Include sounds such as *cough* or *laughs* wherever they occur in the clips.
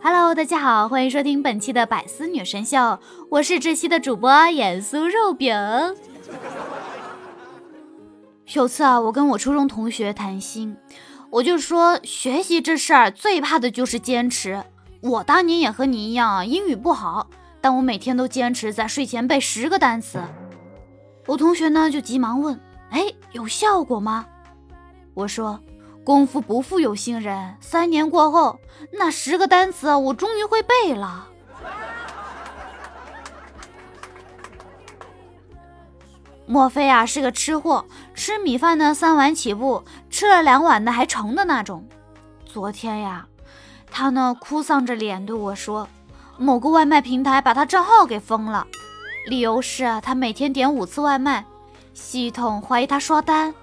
Hello，大家好，欢迎收听本期的百思女神秀，我是这期的主播盐酥肉饼。有次啊，我跟我初中同学谈心，我就说学习这事儿最怕的就是坚持。我当年也和你一样，英语不好，但我每天都坚持在睡前背十个单词。我同学呢就急忙问：“哎，有效果吗？”我说。功夫不负有心人，三年过后，那十个单词我终于会背了。莫非啊是个吃货，吃米饭呢三碗起步，吃了两碗呢还盛的那种。昨天呀，他呢哭丧着脸对我说，某个外卖平台把他账号给封了，理由是他每天点五次外卖，系统怀疑他刷单。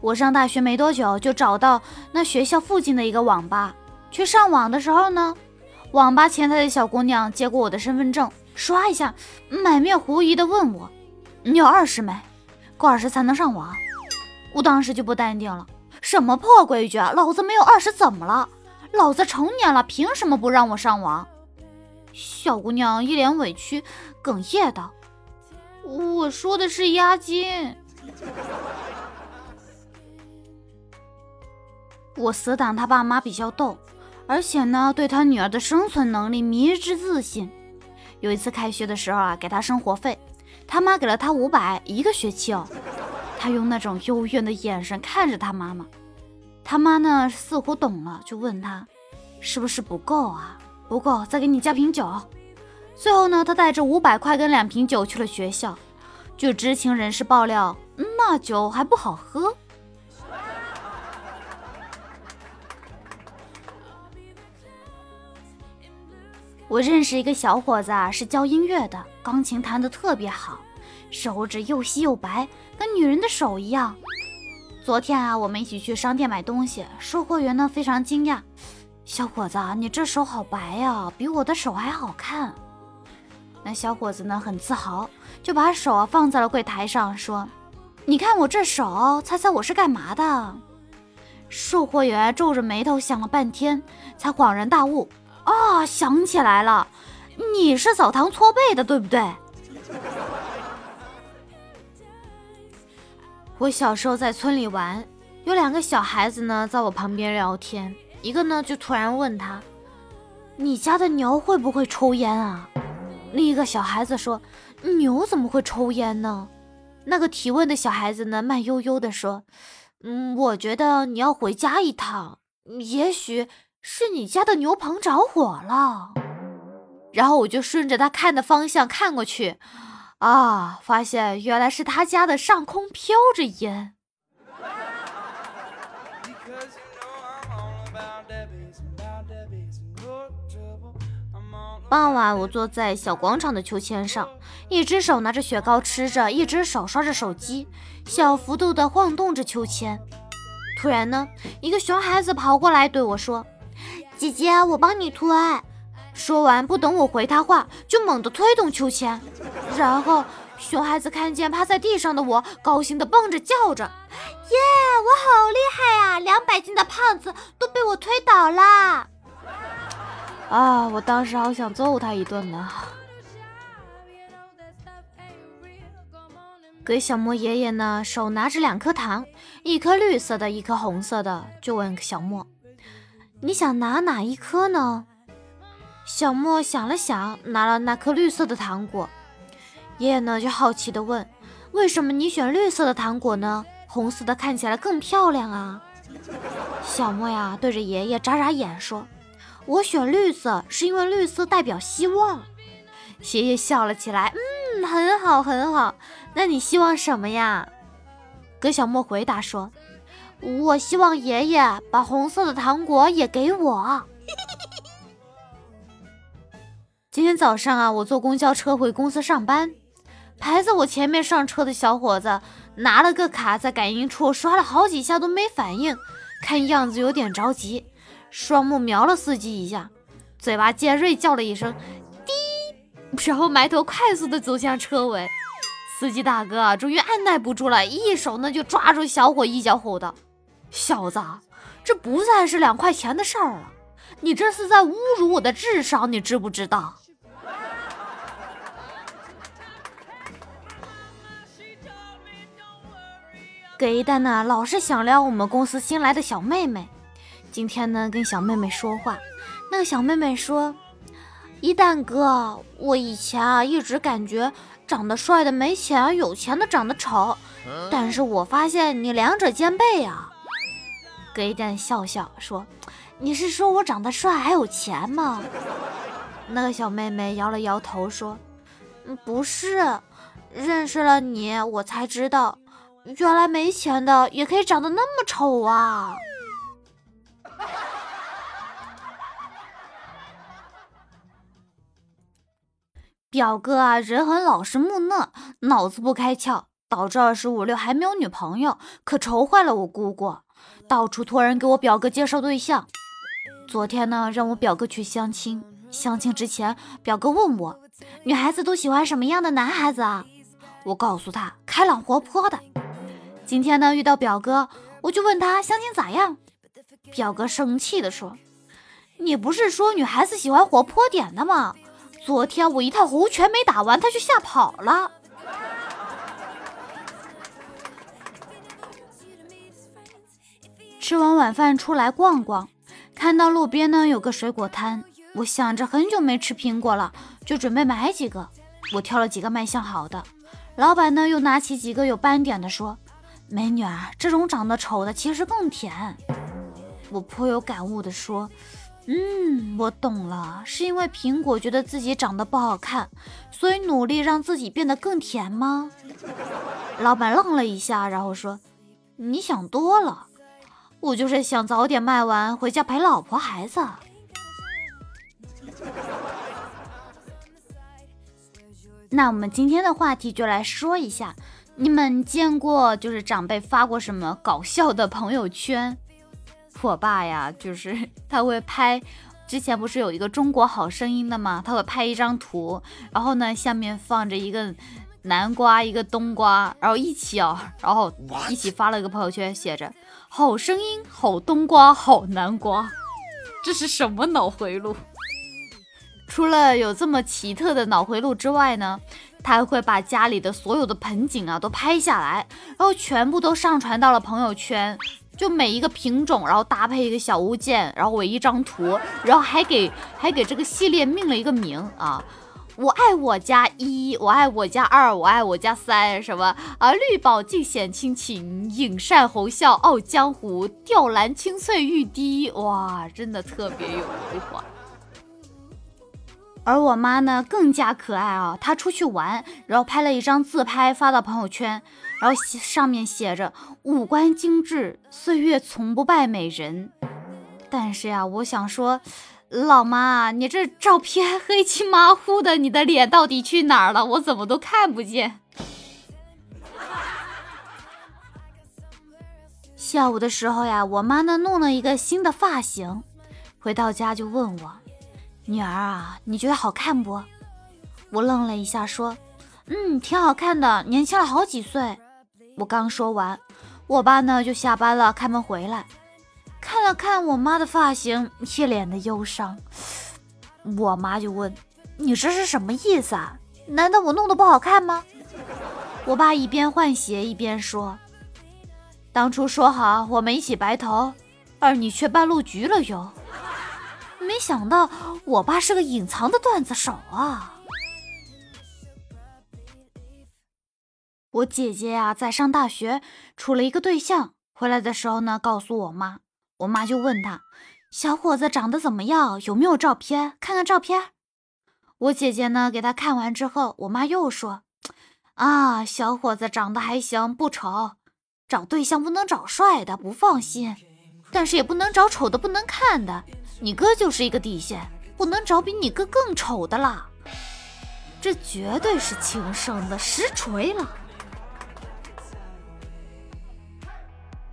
我上大学没多久，就找到那学校附近的一个网吧去上网的时候呢，网吧前台的小姑娘接过我的身份证，刷一下，满面狐疑的问我：“你有二十没？够二十才能上网？”我当时就不淡定了：“什么破规矩啊！老子没有二十怎么了？老子成年了，凭什么不让我上网？”小姑娘一脸委屈，哽咽道：“我说的是押金。”我死党他爸妈比较逗，而且呢，对他女儿的生存能力迷之自信。有一次开学的时候啊，给他生活费，他妈给了他五百一个学期哦。他用那种幽怨的眼神看着他妈妈，他妈呢似乎懂了，就问他是不是不够啊？不够，再给你加瓶酒。最后呢，他带着五百块跟两瓶酒去了学校。据知情人士爆料，那酒还不好喝。我认识一个小伙子啊，是教音乐的，钢琴弹得特别好，手指又细又白，跟女人的手一样。昨天啊，我们一起去商店买东西，售货员呢非常惊讶：“小伙子，你这手好白呀，比我的手还好看。”那小伙子呢很自豪，就把手放在了柜台上，说：“你看我这手，猜猜我是干嘛的？”售货员皱着眉头想了半天，才恍然大悟。啊，想起来了，你是澡堂搓背的，对不对？*laughs* 我小时候在村里玩，有两个小孩子呢，在我旁边聊天，一个呢就突然问他：“你家的牛会不会抽烟啊？”另一个小孩子说：“牛怎么会抽烟呢？”那个提问的小孩子呢，慢悠悠的说：“嗯，我觉得你要回家一趟，也许。”是你家的牛棚着火了，然后我就顺着他看的方向看过去，啊，发现原来是他家的上空飘着烟。傍晚，我坐在小广场的秋千上，一只手拿着雪糕吃着，一只手刷着手机，小幅度的晃动着秋千。突然呢，一个熊孩子跑过来对我说。姐姐，我帮你推。说完，不等我回他话，就猛地推动秋千。然后，熊孩子看见趴在地上的我，高兴地蹦着叫着：“耶，我好厉害呀！两百斤的胖子都被我推倒了。”啊，我当时好想揍他一顿呢。给小莫爷爷呢，手拿着两颗糖，一颗绿色的，一颗红色的，就问小莫。你想拿哪一颗呢？小莫想了想，拿了那颗绿色的糖果。爷爷呢，就好奇地问：“为什么你选绿色的糖果呢？红色的看起来更漂亮啊！”小莫呀，对着爷爷眨眨眼说：“我选绿色是因为绿色代表希望。”爷爷笑了起来：“嗯，很好，很好。那你希望什么呀？”葛小莫回答说。我希望爷爷把红色的糖果也给我。*laughs* 今天早上啊，我坐公交车回公司上班，排在我前面上车的小伙子拿了个卡，在感应处刷了好几下都没反应，看样子有点着急，双目瞄了司机一下，嘴巴尖锐叫了一声“滴”，然后埋头快速的走向车尾。司机大哥终于按耐不住了，一手呢就抓住小伙，一脚吼道。小子，这不再是两块钱的事儿了，你这是在侮辱我的智商，你知不知道？给一蛋呢，老是想撩我们公司新来的小妹妹。今天呢，跟小妹妹说话，那个小妹妹说：“一蛋哥，我以前啊一直感觉长得帅的没钱，有钱的长得丑，但是我发现你两者兼备啊。”给点笑笑说：“你是说我长得帅还有钱吗？”那个小妹妹摇了摇头说：“，不是，认识了你，我才知道。”原来没钱的也可以长得那么丑啊！表哥啊，人很老实木讷，脑子不开窍，导致二十五六还没有女朋友，可愁坏了我姑姑，到处托人给我表哥介绍对象。昨天呢，让我表哥去相亲，相亲之前，表哥问我，女孩子都喜欢什么样的男孩子啊？我告诉他，开朗活泼的。今天呢，遇到表哥，我就问他相亲咋样。表哥生气的说：“你不是说女孩子喜欢活泼点的吗？昨天我一套猴拳没打完，他就吓跑了。”吃完晚饭出来逛逛，看到路边呢有个水果摊，我想着很久没吃苹果了，就准备买几个。我挑了几个卖相好的，老板呢又拿起几个有斑点的说。美女啊，这种长得丑的其实更甜。我颇有感悟的说：“嗯，我懂了，是因为苹果觉得自己长得不好看，所以努力让自己变得更甜吗？” *laughs* 老板愣了一下，然后说：“你想多了，我就是想早点卖完，回家陪老婆孩子。*laughs* ”那我们今天的话题就来说一下。你们见过就是长辈发过什么搞笑的朋友圈？我爸呀，就是 *laughs* 他会拍，之前不是有一个中国好声音的吗？他会拍一张图，然后呢下面放着一个南瓜，一个冬瓜，然后一起啊，然后一起发了一个朋友圈，写着好声音，好冬瓜，好南瓜，这是什么脑回路？除了有这么奇特的脑回路之外呢？他还会把家里的所有的盆景啊都拍下来，然后全部都上传到了朋友圈，就每一个品种，然后搭配一个小物件，然后为一张图，然后还给还给这个系列命了一个名啊，我爱我家一，我爱我家二，我爱我家三，什么啊绿宝尽显亲情，影善红笑傲江湖，吊兰清翠欲滴，哇，真的特别有文化。而我妈呢，更加可爱啊！她出去玩，然后拍了一张自拍发到朋友圈，然后上面写着“五官精致，岁月从不败美人”。但是呀，我想说，老妈，你这照片黑漆麻糊的，你的脸到底去哪儿了？我怎么都看不见。下午的时候呀，我妈呢弄了一个新的发型，回到家就问我。女儿啊，你觉得好看不？我愣了一下，说：“嗯，挺好看的，年轻了好几岁。”我刚说完，我爸呢就下班了，开门回来，看了看我妈的发型，一脸的忧伤。我妈就问：“你这是什么意思啊？难道我弄得不好看吗？”我爸一边换鞋一边说：“当初说好我们一起白头，而你却半路局了哟。”没想到我爸是个隐藏的段子手啊！我姐姐呀，在上大学，处了一个对象，回来的时候呢，告诉我妈，我妈就问他，小伙子长得怎么样？有没有照片？看看照片。我姐姐呢，给他看完之后，我妈又说，啊，小伙子长得还行，不丑。找对象不能找帅的，不放心，但是也不能找丑的，不能看的。你哥就是一个底线，不能找比你哥更丑的啦。这绝对是亲生的，实锤了。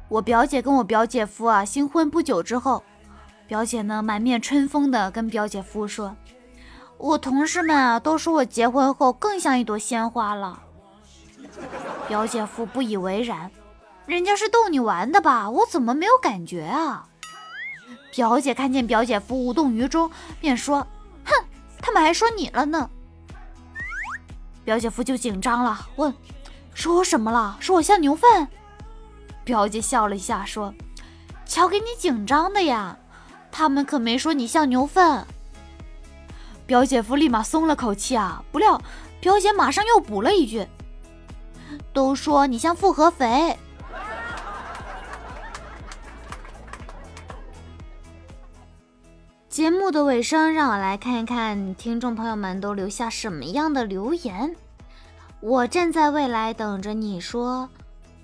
我表姐跟我表姐夫啊新婚不久之后，表姐呢满面春风的跟表姐夫说：“我同事们啊都说我结婚后更像一朵鲜花了。”表姐夫不以为然，人家是逗你玩的吧？我怎么没有感觉啊？表姐看见表姐夫无动于衷，便说：“哼，他们还说你了呢。”表姐夫就紧张了，问：“说什么了？说我像牛粪？”表姐笑了一下，说：“瞧给你紧张的呀，他们可没说你像牛粪。”表姐夫立马松了口气啊，不料表姐马上又补了一句：“都说你像复合肥。”节目的尾声，让我来看一看听众朋友们都留下什么样的留言。我站在未来等着你说，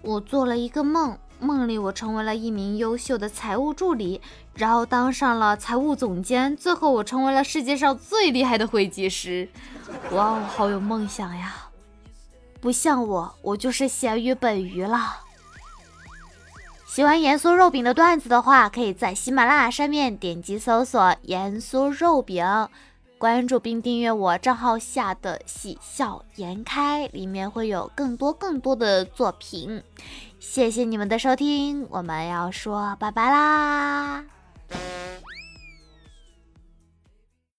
我做了一个梦，梦里我成为了一名优秀的财务助理，然后当上了财务总监，最后我成为了世界上最厉害的会计师。哇哦，好有梦想呀！不像我，我就是咸鱼本鱼了。喜欢盐酥肉饼的段子的话，可以在喜马拉雅上面点击搜索“盐酥肉饼”，关注并订阅我账号下的“喜笑颜开”，里面会有更多更多的作品。谢谢你们的收听，我们要说拜拜啦！